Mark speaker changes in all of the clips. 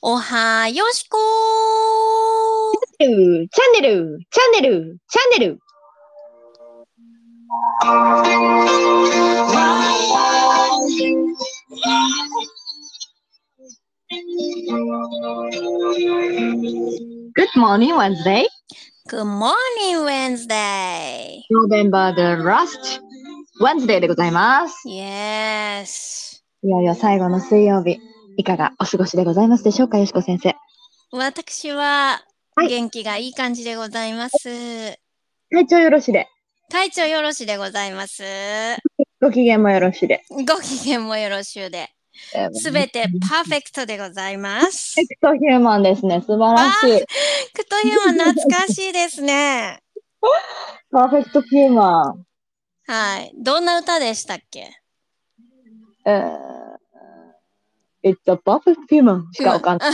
Speaker 1: おはよしこ
Speaker 2: チャンネル、チャンネル、チャンネル、チャンネル。Good morning, Wednesday.
Speaker 1: Good morning, Wednesday!
Speaker 2: November the last Wednesday でございます。
Speaker 1: Yes!
Speaker 2: いよいよ最後の水曜日、いかがお過ごしでございますでしょうか、よしこ先生。
Speaker 1: 私は
Speaker 2: はい
Speaker 1: 元気がいい感じでございます。
Speaker 2: 体調よろしで、
Speaker 1: 体調よろしでございます。
Speaker 2: ご機嫌もよろしで。
Speaker 1: ご機嫌もよろしゅうで。すべてパーフェクトでございます。
Speaker 2: エクトヒューマンですね。素晴らしい。
Speaker 1: クトヒューマン懐かしいですね。
Speaker 2: パーフェクトヒューマン。
Speaker 1: はい。どんな歌でしたっけ？
Speaker 2: えー、It's a perfect human しかわかんない。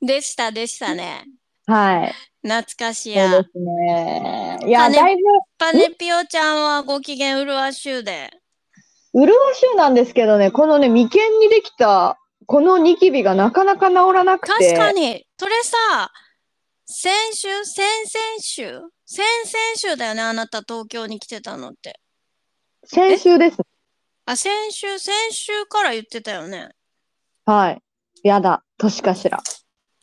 Speaker 1: でしたでしたね。
Speaker 2: はい。
Speaker 1: 懐かし
Speaker 2: そう
Speaker 1: や
Speaker 2: で。すね。いや、だいぶ、
Speaker 1: パネピオちゃんはご機嫌うるわしゅうで。
Speaker 2: 潤しゅうなんですけどね、このね、眉間にできた、このニキビがなかなか治らなくて。
Speaker 1: 確かに、それさ、先週、先々週？先々週だよね、あなた東京に来てたのって。
Speaker 2: 先週です。
Speaker 1: あ、先週、先週から言ってたよね。
Speaker 2: はい。やだ、年かしら。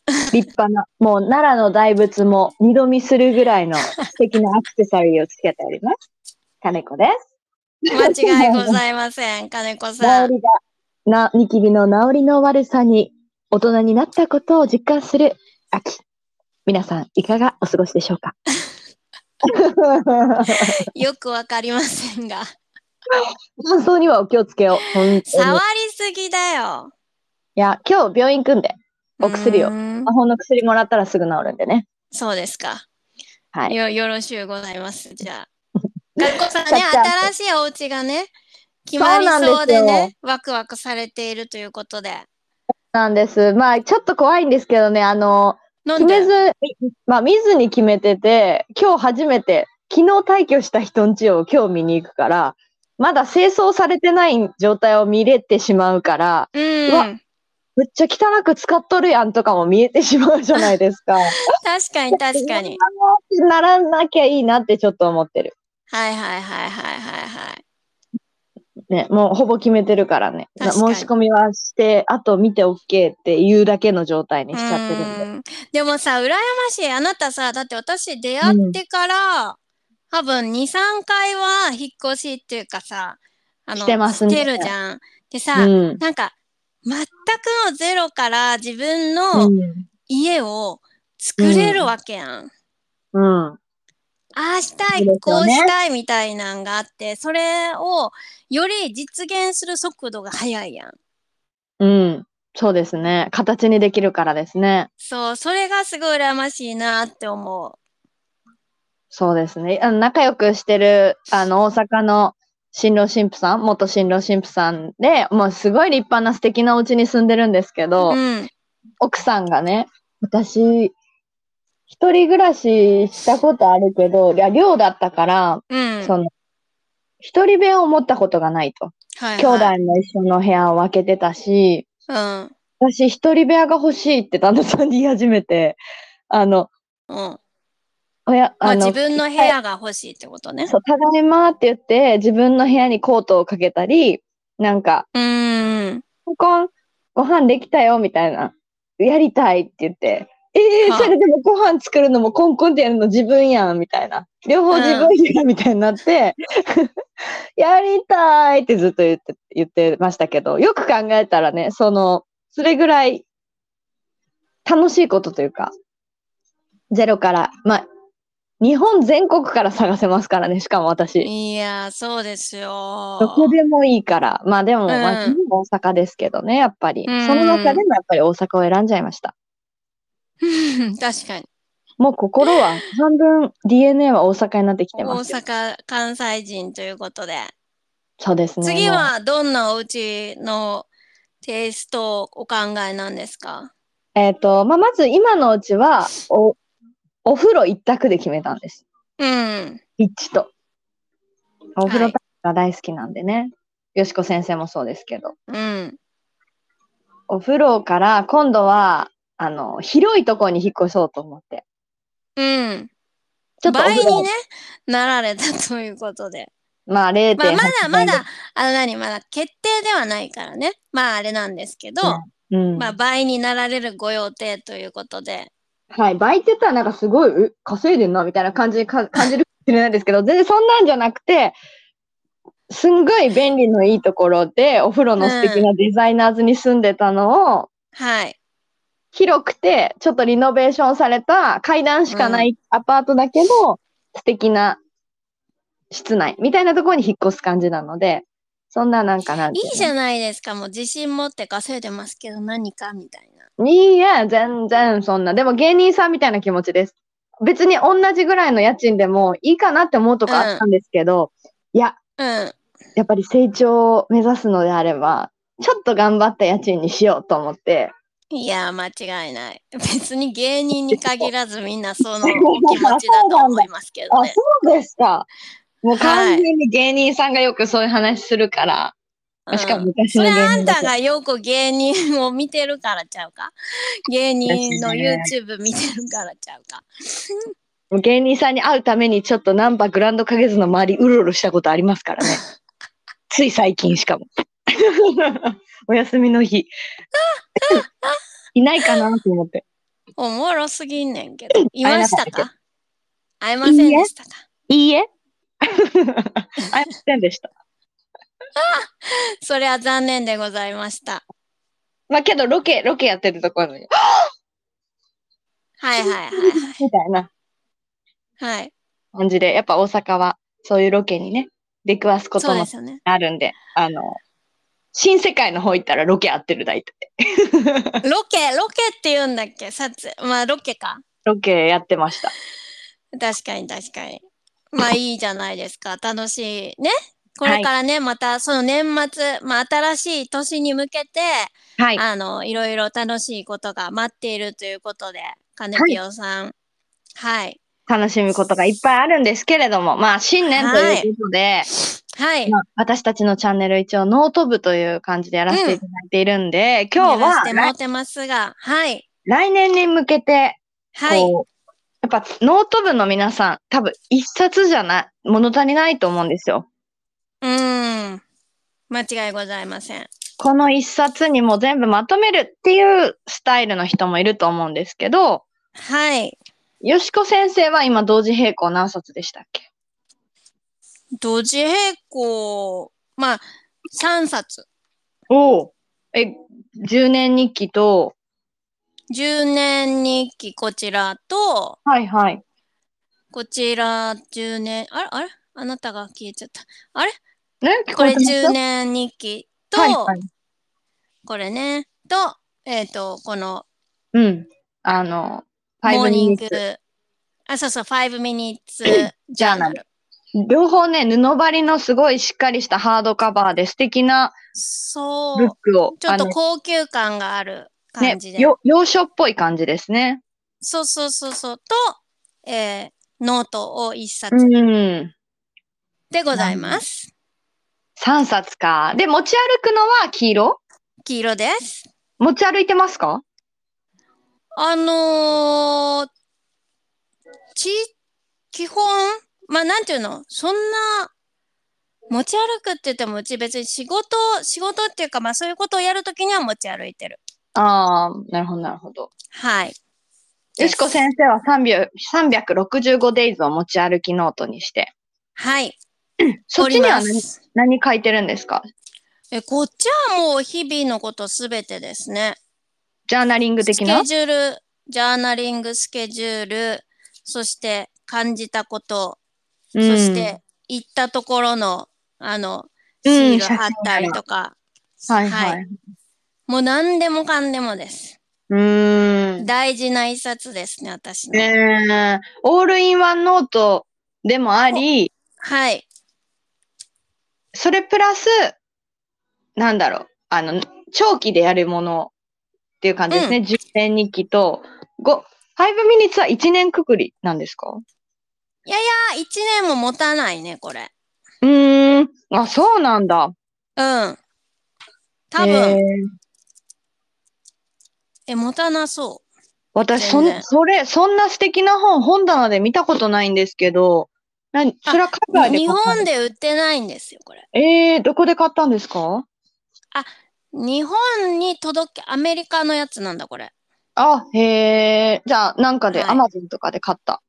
Speaker 2: 立派な、もう奈良の大仏も二度見するぐらいの 素敵なアクセサリーをつけております。金子です。
Speaker 1: 間違いございません、金子さん。
Speaker 2: 治りが、な、ニキビの治りの悪さに大人になったことを実感する秋。皆さん、いかがお過ごしでしょうか？
Speaker 1: よくわかりませんが。
Speaker 2: 乾燥にはお気をつけを。本当に
Speaker 1: 触りすぎだよ。
Speaker 2: いや、今日病院行くんで、お薬を魔法の薬もらったらすぐ治るんでね。
Speaker 1: そうですか。
Speaker 2: はい。
Speaker 1: よ、よろしゅうございます。じゃあ。学校さんね、新しいお家がね、決まりそうでね、ワクワクされているということで。
Speaker 2: なんです。まあ、ちょっと怖いんですけどね、あの、決めず、まあ、見ずに決めてて、今日初めて、昨日退去した人ん家を今日見に行くから、まだ清掃されてない状態を見れてしまうから、
Speaker 1: うん。
Speaker 2: うわむっちゃ汚く使っとるやんとかも見えてしまうじゃないですか。
Speaker 1: 確かに確かに。
Speaker 2: ならなきゃいいなってちょっと思ってる。
Speaker 1: はいはいはいはいはいはい。
Speaker 2: ね、もうほぼ決めてるからね。申し込みはして、あと見て OK っていうだけの状態にしちゃってるんで。
Speaker 1: うんでもさ、羨ましい。あなたさ、だって私出会ってから、多分2、3回は引っ越しっていうかさ、あの、
Speaker 2: してますね
Speaker 1: してるじゃん。でさ、
Speaker 2: うん。
Speaker 1: なんか、全くのゼロから自分
Speaker 2: う
Speaker 1: の
Speaker 2: ん。
Speaker 1: 家を作れるわけやん。
Speaker 2: うん。
Speaker 1: ああしたい、こうしたいみたいなんがあって、それをより実現する速度が速いやん。
Speaker 2: うん。そうですね。形にできるからですね。
Speaker 1: そう、それがすごい羨ましいなって思
Speaker 2: そうですね。あの仲良くしてる、あの、大阪の新郎新婦さん、元新郎新婦さんで、もうすごい立派な素敵なお家に住んでるんですけ
Speaker 1: う。
Speaker 2: ど、
Speaker 1: うん。
Speaker 2: 奥さんがね、私、一人暮らししたことあるけど、いや、寮だったから、
Speaker 1: うん。
Speaker 2: その、一人部屋を持ったことがないと。
Speaker 1: はい
Speaker 2: 兄弟
Speaker 1: はい、
Speaker 2: も一緒の部屋を分けてたし、
Speaker 1: うん。
Speaker 2: 私一人部屋が欲しいって旦那さんに言い始めて、あの、
Speaker 1: うん。
Speaker 2: 親、
Speaker 1: まあ、
Speaker 2: あの、
Speaker 1: 自分の部屋が欲しいってことね。
Speaker 2: そう、ただいまって言って、自分の部屋にコートをかけたり、なんか、
Speaker 1: うーん。
Speaker 2: コンコン、ご飯できたよ、みたいな。やりたいって言って、えー、
Speaker 1: はあ
Speaker 2: それでもご飯作るのもコンコンってやるの自分やん、みたいな。両方自分やん、みたいになって、やりたいってずっと言って、言ってましたけど、よく考えたらね、その、それぐらい楽しいことというか、ゼロから、まあ、日本全国から探せますからね、しかも私。
Speaker 1: いやー、そうですよ。
Speaker 2: どこでもいいから。まあでも、
Speaker 1: うん
Speaker 2: まあ、大阪ですけどね、やっぱり。
Speaker 1: うん
Speaker 2: その中でもやっぱり大阪を選んじゃいました。
Speaker 1: 確かに。
Speaker 2: もう心は半分 DNA は大阪になってきて
Speaker 1: 大
Speaker 2: ますよ。
Speaker 1: 阪、関西人ということで。
Speaker 2: そうですね。
Speaker 1: 次はどんなお家のテイストをお考えなんですか？
Speaker 2: えっ、と、まあまず今のうちは、お、お風呂一択で決めたんです。
Speaker 1: うん。
Speaker 2: 一と。お風
Speaker 1: はい
Speaker 2: 呂が大好きなんでね。よしこ先生もそうですけど。
Speaker 1: うん。
Speaker 2: お風呂から今度は、あの、広いところに引っ越そうと思って。
Speaker 1: うん。
Speaker 2: ちょっとお
Speaker 1: 倍にね、なられたということで。
Speaker 2: まあ0.8
Speaker 1: まあ、まだま
Speaker 2: 倍
Speaker 1: だ、あの何、まだ決定ではないからね。まあ、あれなんですけど、
Speaker 2: うん。
Speaker 1: まあ、倍になられるご予定ということで。
Speaker 2: はい。倍って言ったらなんかすごい、え稼いでんなみたいな感じにか感じるかもしれないですけど、全然そんなんじゃなくて、すんごい便利のいいところで、お風呂の素敵なデザイナーズに住んでたのを、
Speaker 1: はい。
Speaker 2: 広くて、ちょっとリノベーションされた階段しかないアパートだけど、素敵な室内みたいなところに引っ越す感じなので、そんななんかなんい
Speaker 1: いじゃないですか。もう自信持って稼いでますけど、何かみたいな。
Speaker 2: いいや、全然そんな。でも芸人さんみたいな気持ちです。別に同じぐらいの家賃でもいいかなって思うとこあったんですけど、いや、
Speaker 1: うん。
Speaker 2: やっぱり成長を目指すのであれば、ちょっと頑張った家賃にしようと思って、
Speaker 1: いや、間違いない。別に芸人に限らずみんなそのお 気持ちだと思いますけど
Speaker 2: あ、
Speaker 1: ね。
Speaker 2: そうですか。もう
Speaker 1: はい
Speaker 2: 完全に芸人さんがよくそういう話するから、
Speaker 1: うん
Speaker 2: しかも昔
Speaker 1: それ
Speaker 2: の芸人
Speaker 1: あんたがよく芸人を見てるからちゃうか芸人の YouTube 見てるからちゃうか
Speaker 2: 芸人さんに会うためにちょっとナンパグランド花月の周りうろうろしたことありますからね。つい最近しかも。お休みの日。いないかなと思って。
Speaker 1: おもろすぎんねんけど。いました
Speaker 2: か？
Speaker 1: か会えませんでしたか？
Speaker 2: いいえ会いませんでした。
Speaker 1: それは残念でございました。
Speaker 2: まあけどロケ、ロケやってるところに、
Speaker 1: はいはいはい
Speaker 2: みたいな
Speaker 1: はい。はい。
Speaker 2: 感じで、やっぱ大阪はそういうロケにね、出くわすことも。あるんで、あの、新世界の方行ったらロケ合ってる大体。
Speaker 1: ロケ、ロケって言うんだっけ？撮影。まあロケか。
Speaker 2: ロケやってました。
Speaker 1: 確かに確かに。まあいいじゃないですか。楽しいね？これからね、またその年末、まあ新しい年に向けて、
Speaker 2: はい。
Speaker 1: あの、いろいろ楽しいことが待っているということで、カネピオさん。はい。
Speaker 2: 楽しむことがいっぱいあるんですけれども、まあ新年ということで、
Speaker 1: はい。
Speaker 2: まあ、私たちのチャンネル一応ノート部という感じでやらせていただいているんで、今日
Speaker 1: やらせてもってますが、はい。
Speaker 2: 来年に向けて、
Speaker 1: はい。
Speaker 2: やっぱノート部の皆さん、多分一冊じゃない、物足りないと思うんですよ。
Speaker 1: うーん。間違いございません。
Speaker 2: この一冊にも全部まとめるっていうスタイルの人もいると思うんですけど、
Speaker 1: はい。
Speaker 2: よしこ先生は今同時並行何冊でしたっけ？
Speaker 1: 同時並行、まあ、3冊。
Speaker 2: おお。え、10年日記と、
Speaker 1: 10年日記こちらと、
Speaker 2: はいはい。
Speaker 1: こちら10年、あれあれ？あなたが消えちゃった。あれ？
Speaker 2: ね聞
Speaker 1: これ
Speaker 2: こえてます
Speaker 1: ？10年日記と、
Speaker 2: はいはい。
Speaker 1: これね、と、えっ、と、この、
Speaker 2: うん。あの、5
Speaker 1: モーニングあ、そうそう、5 minutes ジ
Speaker 2: ジャーナル
Speaker 1: ャーナル。
Speaker 2: 両方ね、布張りのすごいしっかりしたハードカバーで素敵な
Speaker 1: そう
Speaker 2: ブッ。クを。
Speaker 1: ちょっと高級感がある感じで。
Speaker 2: ね、よ洋書っぽい感じですね。
Speaker 1: そうそうそうそう。と、えーノートを一冊
Speaker 2: うん。
Speaker 1: でございます。
Speaker 2: 3冊か。で、持ち歩くのは黄色？
Speaker 1: 黄色です。
Speaker 2: 持ち歩いてますか？
Speaker 1: あのー、ち、基本、まあ、なんていうの、そんな、持ち歩くって言っても、うち別に仕事、仕事っていうか、まあ、そういうことをやるときには持ち歩いてる。
Speaker 2: ああ、なるほど、なるほど。
Speaker 1: はい。
Speaker 2: よしこ先生は300 365 days を持ち歩きノートにして。
Speaker 1: はい。
Speaker 2: そっちには何何書いてるんですか？
Speaker 1: え、こっちはもう日々のことすべてですね。
Speaker 2: ジャーナリング
Speaker 1: ス
Speaker 2: 的な？
Speaker 1: ケジュール、ジャーナリングスケジュール、そして感じたこと、そして、行ったところの、あの、シール貼ったりとか、
Speaker 2: うんはいはい。
Speaker 1: もう何でもかんでもです。
Speaker 2: うーん。
Speaker 1: 大事な一冊ですね、私の。
Speaker 2: ねえ、オールインワンノートでもあり、
Speaker 1: はい。
Speaker 2: それプラス、なんだろう、あの、長期でやるものっていう感じですね。10年日記と、5、5ミニッツは1年くくりなんですか？
Speaker 1: いやいや、一年も持たないね、これ。
Speaker 2: うーん。あ、そうなんだ。
Speaker 1: うん。多
Speaker 2: へ
Speaker 1: 分、
Speaker 2: ー
Speaker 1: え、持たなそ
Speaker 2: 私、そそれ、そんな素敵な本、本棚で見たことないんですけど、何、それは海外で買ったん
Speaker 1: 本で売ってないんですよ、これ。
Speaker 2: えー、どこで買ったんですか？
Speaker 1: 日本に届け、アメリカのやつなんだ、これ。
Speaker 2: あ、へえ、じゃあ、なんかで、
Speaker 1: はい
Speaker 2: アマゾンとかで買った。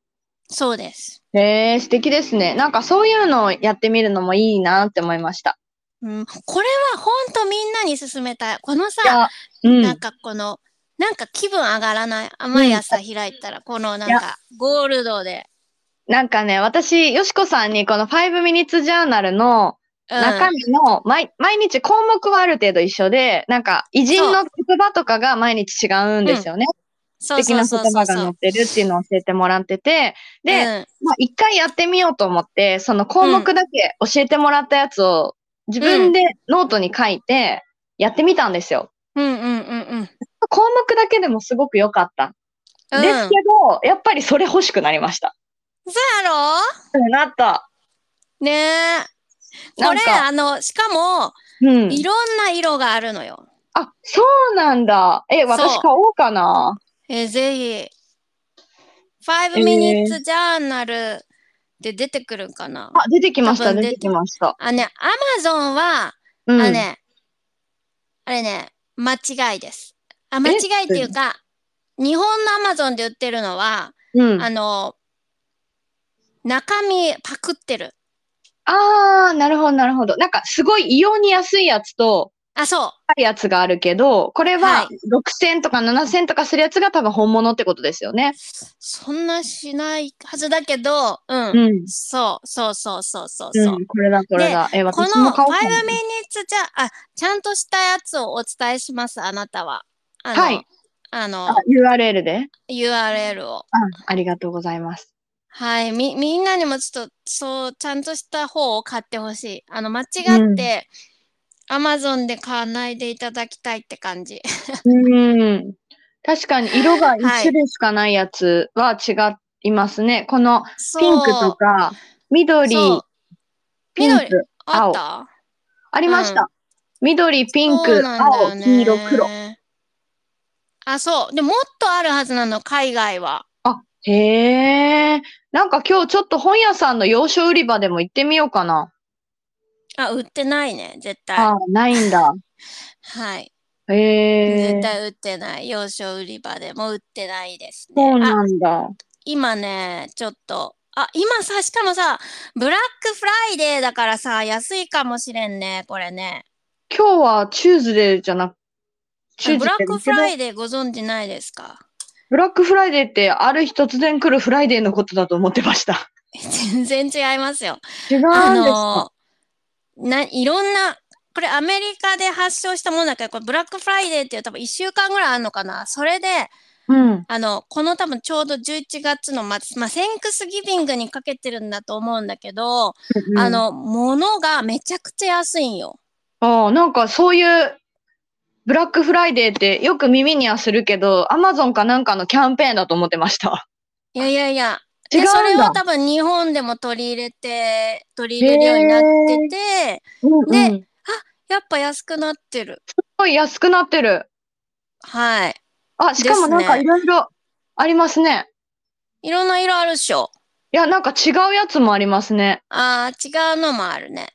Speaker 1: そうです。
Speaker 2: へえ、素敵ですね。なんかそういうのをやってみるのもいいなって思いました。
Speaker 1: うん、これは本当みんなに勧めたい。このさ、
Speaker 2: うん。
Speaker 1: なんかこの、なんか気分上がらない？毎朝開いたら、このなんかゴールドで。
Speaker 2: なんかね、私、よしこさんにこの5 minutes ジャーナルの
Speaker 1: うん、
Speaker 2: 中身の毎、毎日項目はある程度一緒で、なんか偉人の言葉とかが毎日違うんですよね。素敵な言葉が載。ってるっていうのを教えてもらってて、で、
Speaker 1: うん
Speaker 2: まあ一回やってみようと思って、その項目だけ教えてもらったやつを自分でノートに書いてやってみたんですよ。
Speaker 1: うんうんうんうん。
Speaker 2: 項目だけでもすごく良かった。
Speaker 1: うん、
Speaker 2: ですけど、やっぱりそれ欲しくなりました。
Speaker 1: そうやろ
Speaker 2: なった。
Speaker 1: ねえ。これ、
Speaker 2: なんか
Speaker 1: あの、しかも、
Speaker 2: うん。
Speaker 1: いろんな色があるのよ。
Speaker 2: あ、そうなんだ。え、私買おうかな。
Speaker 1: えーぜひ。5
Speaker 2: えー
Speaker 1: minutes journal で出てくるんかな？
Speaker 2: あ、出てきました、
Speaker 1: 多分
Speaker 2: 出てきました。
Speaker 1: あね、Amazon は、
Speaker 2: うん。
Speaker 1: あね、あれね、間違いです。あ、間違いっていうか、日本の Amazon で売ってるのは、
Speaker 2: うん。
Speaker 1: あの、中身パクってる。
Speaker 2: あー、なるほど、なるほど。なんか、すごい異様に安いやつと、
Speaker 1: あ、そう。
Speaker 2: 高いやつがあるけど、これ
Speaker 1: は
Speaker 2: はい6000とか7000とかするやつが多分本物ってことですよね。
Speaker 1: そんなしないはずだけど、うん。
Speaker 2: うん。
Speaker 1: そう、そうそうそうそうそう。
Speaker 2: うん、これだ、これだ。え、
Speaker 1: この5
Speaker 2: 私も買おうか
Speaker 1: minutes
Speaker 2: な。
Speaker 1: じゃ、あ、ちゃんとしたやつをお伝えします、あなたは。あの、
Speaker 2: はい
Speaker 1: あの
Speaker 2: あ、URL で
Speaker 1: ？URL を。
Speaker 2: あ、ありがとうございます。
Speaker 1: はい。み、みんなにもちょっと、そう、ちゃんとした方を買ってほしい。あの、間違って、Amazon で買わないでいただきたいって感じ。
Speaker 2: うん。確かに色が一
Speaker 1: はい
Speaker 2: 種類しかないやつは違いますね。この
Speaker 1: そう。
Speaker 2: ピンクとか、緑、ピンク
Speaker 1: 緑、あった？
Speaker 2: ありました。
Speaker 1: う
Speaker 2: 緑、ピンク、
Speaker 1: ね
Speaker 2: 黄色、黒。
Speaker 1: あ、そう。でもっとあるはずなの、海外は。
Speaker 2: あ、へえ。なんか今日ちょっと本屋さんの洋書売り場でも行ってみようかな。
Speaker 1: あ、売ってないね、絶対。
Speaker 2: あ、ないんだ。
Speaker 1: はい。
Speaker 2: へえ。
Speaker 1: 絶対売ってない。洋書売り場でも売ってないです
Speaker 2: そうなんだ。
Speaker 1: 今ね、ちょっと、あ、今さ、しかもさ、ブラックフライデーだからさ、安いかもしれんね、これね。
Speaker 2: 今日は Tuesday じゃなく、 Tues
Speaker 1: ブラックフライデーご存知ないですか？
Speaker 2: ブラックフライデーってある日突然来るフライデーのことだと思ってました。
Speaker 1: 全然違いますよ。
Speaker 2: 違うんです
Speaker 1: あ
Speaker 2: か、
Speaker 1: のな、いろんな、これアメリカで発祥したものだけど、これブラックフライデーっていう多分1週間ぐらいあるのかな。それで、
Speaker 2: うん。
Speaker 1: あの、この多分ちょうど11月の末、まあ、 Thanksgiving にかけてるんだと思うんだけど、あ、の、物がめちゃくちゃ安いんよ。
Speaker 2: ああ、なんかそういう、ブラックフライデーってよく耳にはするけど、アマゾンかなんかのキャンペーンだと思ってました。
Speaker 1: いやいやいや。
Speaker 2: 違うんだ
Speaker 1: でそれを多分日本でも取り入れて、取り入れるようになってて、
Speaker 2: うん
Speaker 1: ね
Speaker 2: うん、す
Speaker 1: やっぱ安くなってる。
Speaker 2: ごい安くなってる。
Speaker 1: はい。
Speaker 2: あ、しかもなんか
Speaker 1: です
Speaker 2: いろいろありますね。
Speaker 1: いろんな色あるっしょ。
Speaker 2: いや、なんか違うやつもありますね。
Speaker 1: ああ、違うのもあるね。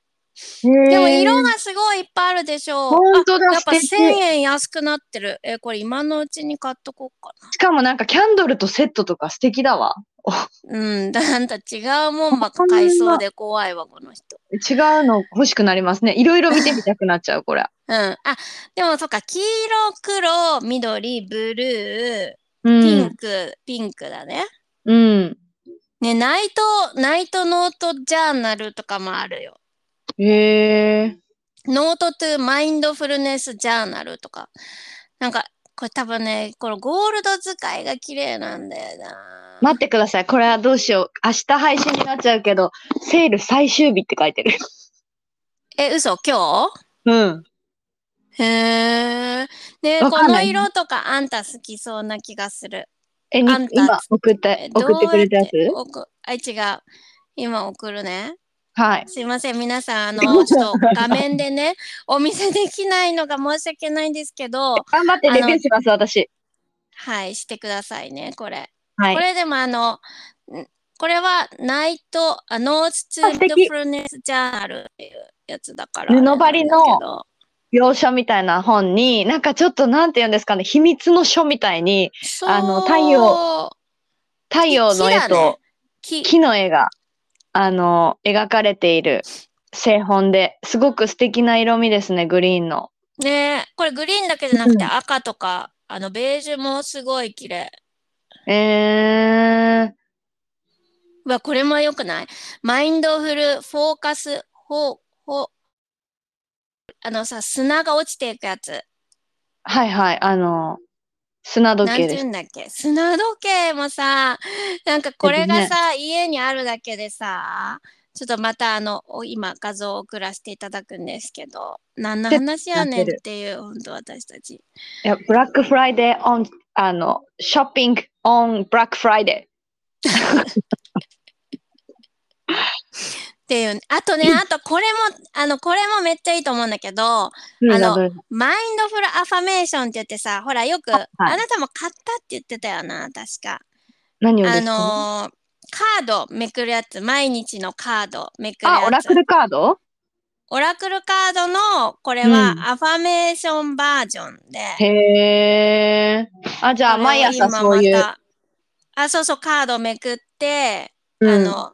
Speaker 2: で
Speaker 1: でも色がすごいいっぱいあるでしょう。
Speaker 2: ほんとだ
Speaker 1: あやっぱ
Speaker 2: 素敵
Speaker 1: 1000円安くなってる。え、これ今のうちに買っとこうか
Speaker 2: しかもなんかキャンドルとセットとか素敵だわ。
Speaker 1: な。うん、だんだ違うもんばっか買いそうで怖いわ、この人。
Speaker 2: 違うの欲しくなりますね。いろいろ見てみたくなっちゃう、これ。
Speaker 1: うん。あ、でもそっか、黄色、黒、緑、ブルー、
Speaker 2: う
Speaker 1: ピン
Speaker 2: ん。
Speaker 1: ク、ピンクだね。
Speaker 2: うん。
Speaker 1: ね、ナイト、 Night Note Journal とかもあるよ。
Speaker 2: へえ。
Speaker 1: Note to Mindfulness Journal とか。なんか、これ多分ね、このゴールド使いが綺麗なんだよな。
Speaker 2: 待ってください。これはどうしよう。明日配信になっちゃうけど、セール最終日って書いてる。
Speaker 1: え、嘘？今
Speaker 2: うん。
Speaker 1: 日へえ。ね、この色とかあんた好きそうな気がする。
Speaker 2: え、に
Speaker 1: あんた
Speaker 2: 今送った
Speaker 1: え、
Speaker 2: 送ってくれたやつ？
Speaker 1: あ、違う。今送るね。
Speaker 2: はい。
Speaker 1: すいません、皆さん、あの、ちょっと画面でね、お見せできないのが申し訳ないんですけど、
Speaker 2: 頑張ってレビューします、私。
Speaker 1: はい、してくださいね、これ。
Speaker 2: はい
Speaker 1: こ。れでもあの、んこれはナイト、あノーツ・
Speaker 2: あ素敵
Speaker 1: トゥ・フルネス・ジャーナルっていうやつだから。
Speaker 2: 布張りの描写みたいな本に、なんかちょっとなんて言うんですかね、秘密の書みたいに、あの太陽太陽の絵と
Speaker 1: 木
Speaker 2: 木の絵が、あの、描かれている製本で、すごく素敵な色味ですね、グリーンの。
Speaker 1: ねえこれグリーンだけじゃなくて
Speaker 2: うん
Speaker 1: 赤とか、あのベージュもすごい綺麗。
Speaker 2: えー、
Speaker 1: うわ、これも良くない？マインドフルフォーカス、フォー、フォー、あのさ、砂が落ちていくやつ。
Speaker 2: はいはい、あの、砂時計です。
Speaker 1: んだっけ？砂時計もさ、なんかこれがさ、家にあるだけでさ、ちょっとまたあの、お今画像を送らせていただくんですけど、何の話やねんっていう、本当私たち。
Speaker 2: いや、ブラックフライデー on、あの、ショッピング on ブラックフライデ
Speaker 1: っていう。あとね、あとこれも、あの、これもめっちゃいいと思うんだけど、あのマインドフルアファメーションって言ってさ、ほらよく、
Speaker 2: はい
Speaker 1: あなたも買ったって言ってたよな、確か。あ
Speaker 2: 何をですか、
Speaker 1: のーカードめくるやつ、毎日のカードめくるやつ。
Speaker 2: あ、オラクルカード？
Speaker 1: オラクルカードの、これは
Speaker 2: うん
Speaker 1: アファメーションバージョンで。
Speaker 2: へー。あ、じゃあ、毎朝
Speaker 1: 今
Speaker 2: そういう。
Speaker 1: あ、そうそう、カードめくって、
Speaker 2: うん
Speaker 1: あの、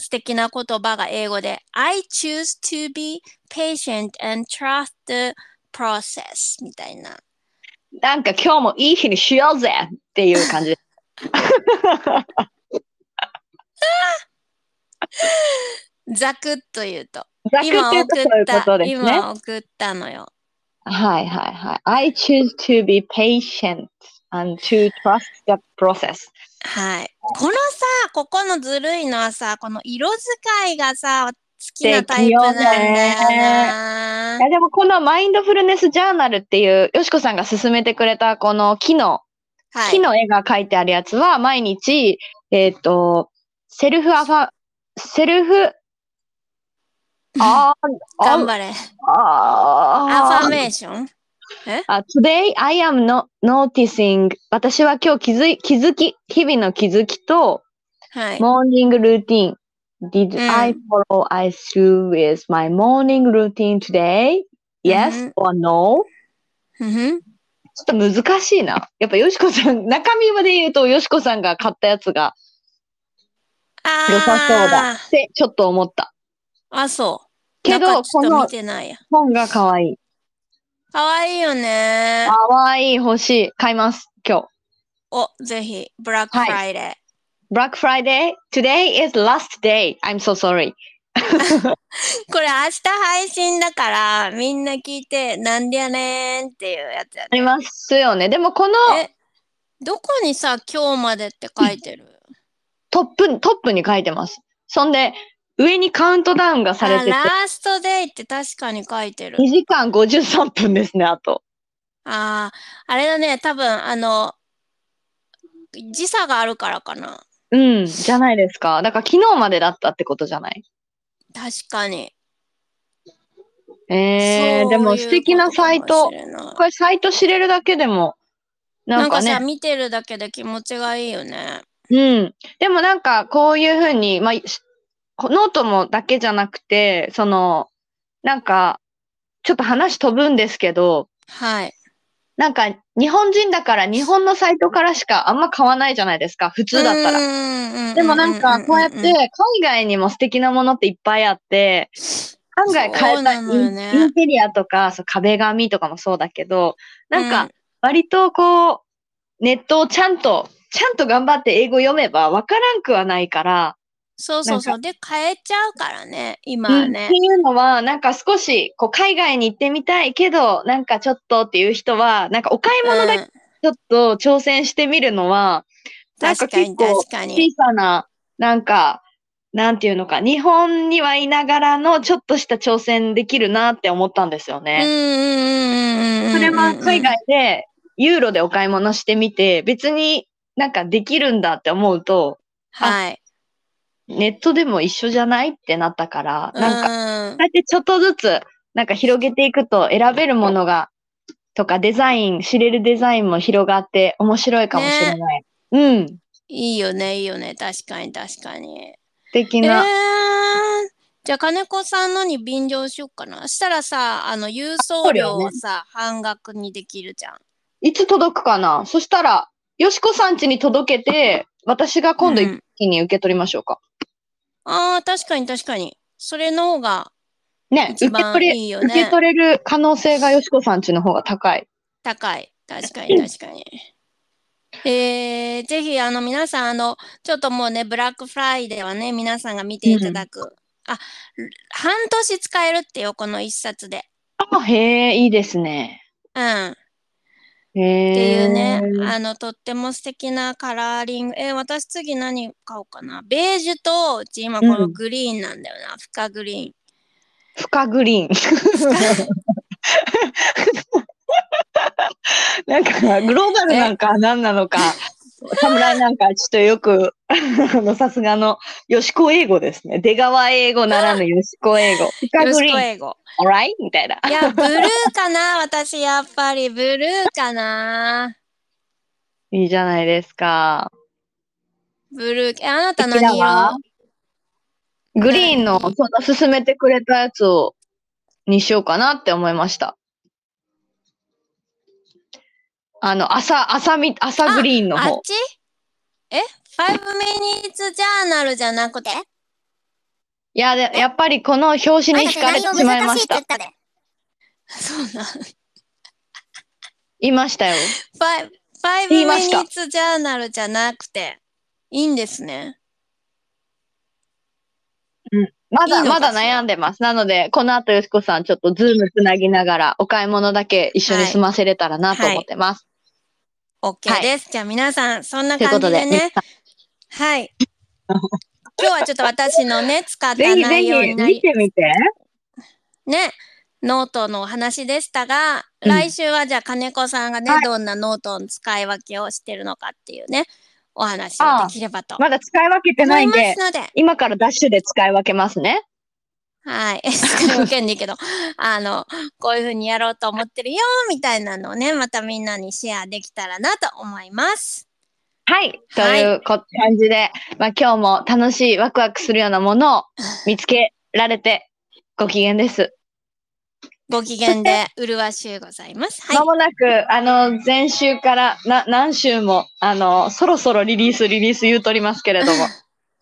Speaker 1: 素敵な言葉が英語で、I choose to be patient and trust the process みたいな。
Speaker 2: なんか今日もいい日にしようぜっていう感じ。
Speaker 1: ざくっと言うと。
Speaker 2: ざくって
Speaker 1: 今送
Speaker 2: 言うとそういう
Speaker 1: った
Speaker 2: こと、ですね。
Speaker 1: 今送ったのよ。
Speaker 2: はいはいはい。I choose to be patient and to trust the process.
Speaker 1: はい。このさ、ここのずるいのはさ、この色使いがさ、好きなタイプなんだよない
Speaker 2: やでもこのマインドフルネスジャーナルっていう、よしこさんが勧めてくれたこの木の、
Speaker 1: はい。
Speaker 2: 木の絵が描いてあるやつは毎日、えっ、と、 self affir、self、あー
Speaker 1: 頑張れ。
Speaker 2: あー
Speaker 1: アファメーション？
Speaker 2: あ Today I am no, noticing 私は今日気づい気づき、日々の気づきと、
Speaker 1: はい。
Speaker 2: morning routine. Did
Speaker 1: うん
Speaker 2: I follow I through with my morning routine today?
Speaker 1: うん
Speaker 2: Yes or no?
Speaker 1: ふふん
Speaker 2: ちょっと難しいな。やっぱよしこさん、中身まで言うとよしこさんが買ったやつが
Speaker 1: あ
Speaker 2: 良さそうだ
Speaker 1: ー
Speaker 2: ってちょっと思った。
Speaker 1: あ、そう。
Speaker 2: けど、この。本が可愛い。
Speaker 1: かわいいよね。
Speaker 2: 可愛い欲しい。買います。今日。
Speaker 1: お、ぜひ、ブラックフライデー。
Speaker 2: Black Friday? Today is last day. I'm so sorry.
Speaker 1: これ明日配信だから、みんな聞いて、なんでやねんっていうやつや
Speaker 2: ありますよね。でもこの
Speaker 1: え、どこにさ、今日までって書いてる？
Speaker 2: トップ、トップに書いてます。そんで、上にカウントダウンがされてて、
Speaker 1: あラストデイって確かに書いてる。
Speaker 2: 2時間53分ですね、あと。
Speaker 1: ああ、あれだね、多分、あの、時差があるからかな。
Speaker 2: うん、じゃないですか。だから昨日までだったってことじゃない？
Speaker 1: 確かに。
Speaker 2: えー、でも素敵なサイト。これサイト知れるだけでも、なかね
Speaker 1: なんんかさ、、見てるだけで気持ちがいいよね。
Speaker 2: うん。でもなんかこういうふうに、まあ、しノートもだけじゃなくて、その、なんか、ちょっと話飛ぶんですけど、
Speaker 1: はい。
Speaker 2: なんか日本人だから日本のサイトからしかあんま買わないじゃないですか、普通だったら。
Speaker 1: ら
Speaker 2: でもなんかこうやって海外にも素敵なものっていっぱいあって、考え変
Speaker 1: そう
Speaker 2: えたイ
Speaker 1: なのよね
Speaker 2: ンインテリアとかそう壁紙とかもそうだけど、なん
Speaker 1: う
Speaker 2: か割とこうネットをちゃんと、ちゃんと頑張って英語読めばわからんくはないから、
Speaker 1: そうそうそう。で、変えちゃうからね、今
Speaker 2: うんって
Speaker 1: はね。
Speaker 2: いうのはなんか少しこう海外に行ってみたいけど、なんかちょっとっていう人は、なんかお買い物だけ
Speaker 1: うん
Speaker 2: ちょっと挑戦してみるのは、なんか
Speaker 1: 確かに
Speaker 2: 結構
Speaker 1: 確かに。
Speaker 2: 小さな、なんか、なんていうのか、日本にはいながらのちょっとした挑戦できるなって思ったんですよ
Speaker 1: うん
Speaker 2: ね。
Speaker 1: うんうんうんうん。
Speaker 2: それは海外でユーロでお買い物してみて、別になんかできるんだって思うと、
Speaker 1: はい。
Speaker 2: ネットでも一緒じゃない？ってなったから、なんか、
Speaker 1: か、
Speaker 2: こうやってちょっとずつ、なんか広げていくと選べるものがとかデザイン、知れるデザインも広がって面白いかもしれない。うん。素
Speaker 1: いいよね、いいよね。確かに、確かに。
Speaker 2: 敵
Speaker 1: えー
Speaker 2: な。、
Speaker 1: じゃあ金子さんのに便乗しようかな。したらさ、あの、郵送料をさ、半額にできるじゃん。
Speaker 2: いつ届くかな？そしたら、よしこさん家に届けて、私が今度
Speaker 1: うん
Speaker 2: 一気に受け取りましょうか。
Speaker 1: ああ、確かに確かに。それの方が
Speaker 2: ね、受け
Speaker 1: 一番
Speaker 2: 取れ、
Speaker 1: いいよ
Speaker 2: 受け
Speaker 1: ね。
Speaker 2: 取れる可能性がよしこさん家の方が高い。
Speaker 1: 高い。確かに確かに。えー、ぜひあの皆さんあのちょっともうねブラックフライデーはね皆さんが見ていただく、あ半年使えるってよこの一冊で
Speaker 2: あ、へえ、いいですね。
Speaker 1: うんっ。ていうね、あのとっても素敵なカラーリング。えー私次何買おうかな？ベージュとうち今この
Speaker 2: うん
Speaker 1: グリーンなんだよな、深グリーン。
Speaker 2: 深グリーン。なんか、グローバルなんか何なのか、侍なんかちょっとよく、あの、さすがの、よしこ英語ですね。出川英語ならぬよしこ英語。深
Speaker 1: よし
Speaker 2: グリーン。
Speaker 1: こ英語
Speaker 2: alright? みたいな。
Speaker 1: いやブルーかな？私やっぱりブルーかな？い
Speaker 2: いじゃないですか。
Speaker 1: ブルーえあなた何
Speaker 2: わ
Speaker 1: 色
Speaker 2: グリーンの、その勧めてくれたやつを、にしようかなって思いました。あの、朝、朝み、朝グリーンの方
Speaker 1: あっ。ち？え ?5 minutes ジャーナルじゃなくて？
Speaker 2: いや、でやっぱりこの表紙に惹かれてしまいました。
Speaker 1: そうなん。
Speaker 2: 言いましたよ。
Speaker 1: 5, 5
Speaker 2: 言いました
Speaker 1: minutes ジャーナルじゃなくて、いいんですね。
Speaker 2: まだ、
Speaker 1: いいのかしら？
Speaker 2: まだ悩んでます。なので、この後よしこさん、ちょっとズームつなぎながら、お買い物だけ一緒に済ませれたらなと思ってます。
Speaker 1: OK です。じゃあ皆さん、そんな感じでね。はい。今日はちょっと私のね、使った
Speaker 2: んぜひぜ
Speaker 1: 内容
Speaker 2: ひ
Speaker 1: になり、
Speaker 2: 見てみて。
Speaker 1: ね、ノートのお話でしたが、
Speaker 2: うん
Speaker 1: 来週はじゃあ金子さんがね、
Speaker 2: はい
Speaker 1: どんなノートの使い分けをしてるのかっていうね、お話をできればと
Speaker 2: まだ使い分けてないいんで
Speaker 1: す、ので、
Speaker 2: 今からダッシュで使い分けますね。
Speaker 1: はい。使い分けんでいいけど、あの、こういうふうにやろうと思ってるよ、みたいなのをね、またみんなにシェアできたらなと思います。
Speaker 2: はい。というこ感じで、まあ今日も楽しいワクワクするようなものを見つけられてご機嫌です。
Speaker 1: ご機嫌で麗しゅうございます。はい
Speaker 2: ま。もなく、あの、前週からな何週も、あの、そろそろリリース、リリース言うとりますけれども、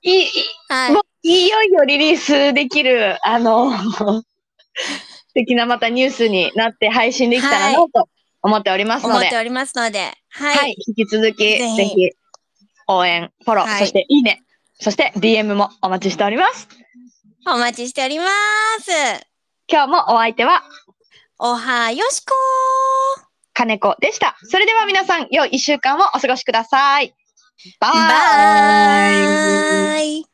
Speaker 2: いい、い
Speaker 1: はい
Speaker 2: もういよいよリリースできる、あの、素敵なまたニュースになって配信できたらな
Speaker 1: は
Speaker 2: と思っておりますので、
Speaker 1: 思っておりますので、はい。
Speaker 2: はい、引き続き、
Speaker 1: ぜひ
Speaker 2: ぜひ、応援、フォロー、
Speaker 1: はい
Speaker 2: そしていいね、そして DM もお待ちしております。
Speaker 1: お待ちしております。
Speaker 2: 今日もお相手は、
Speaker 1: おはよしこ
Speaker 2: 金子でした。それでは皆さん、良い一週間をお過ごしください。バイ
Speaker 1: バイ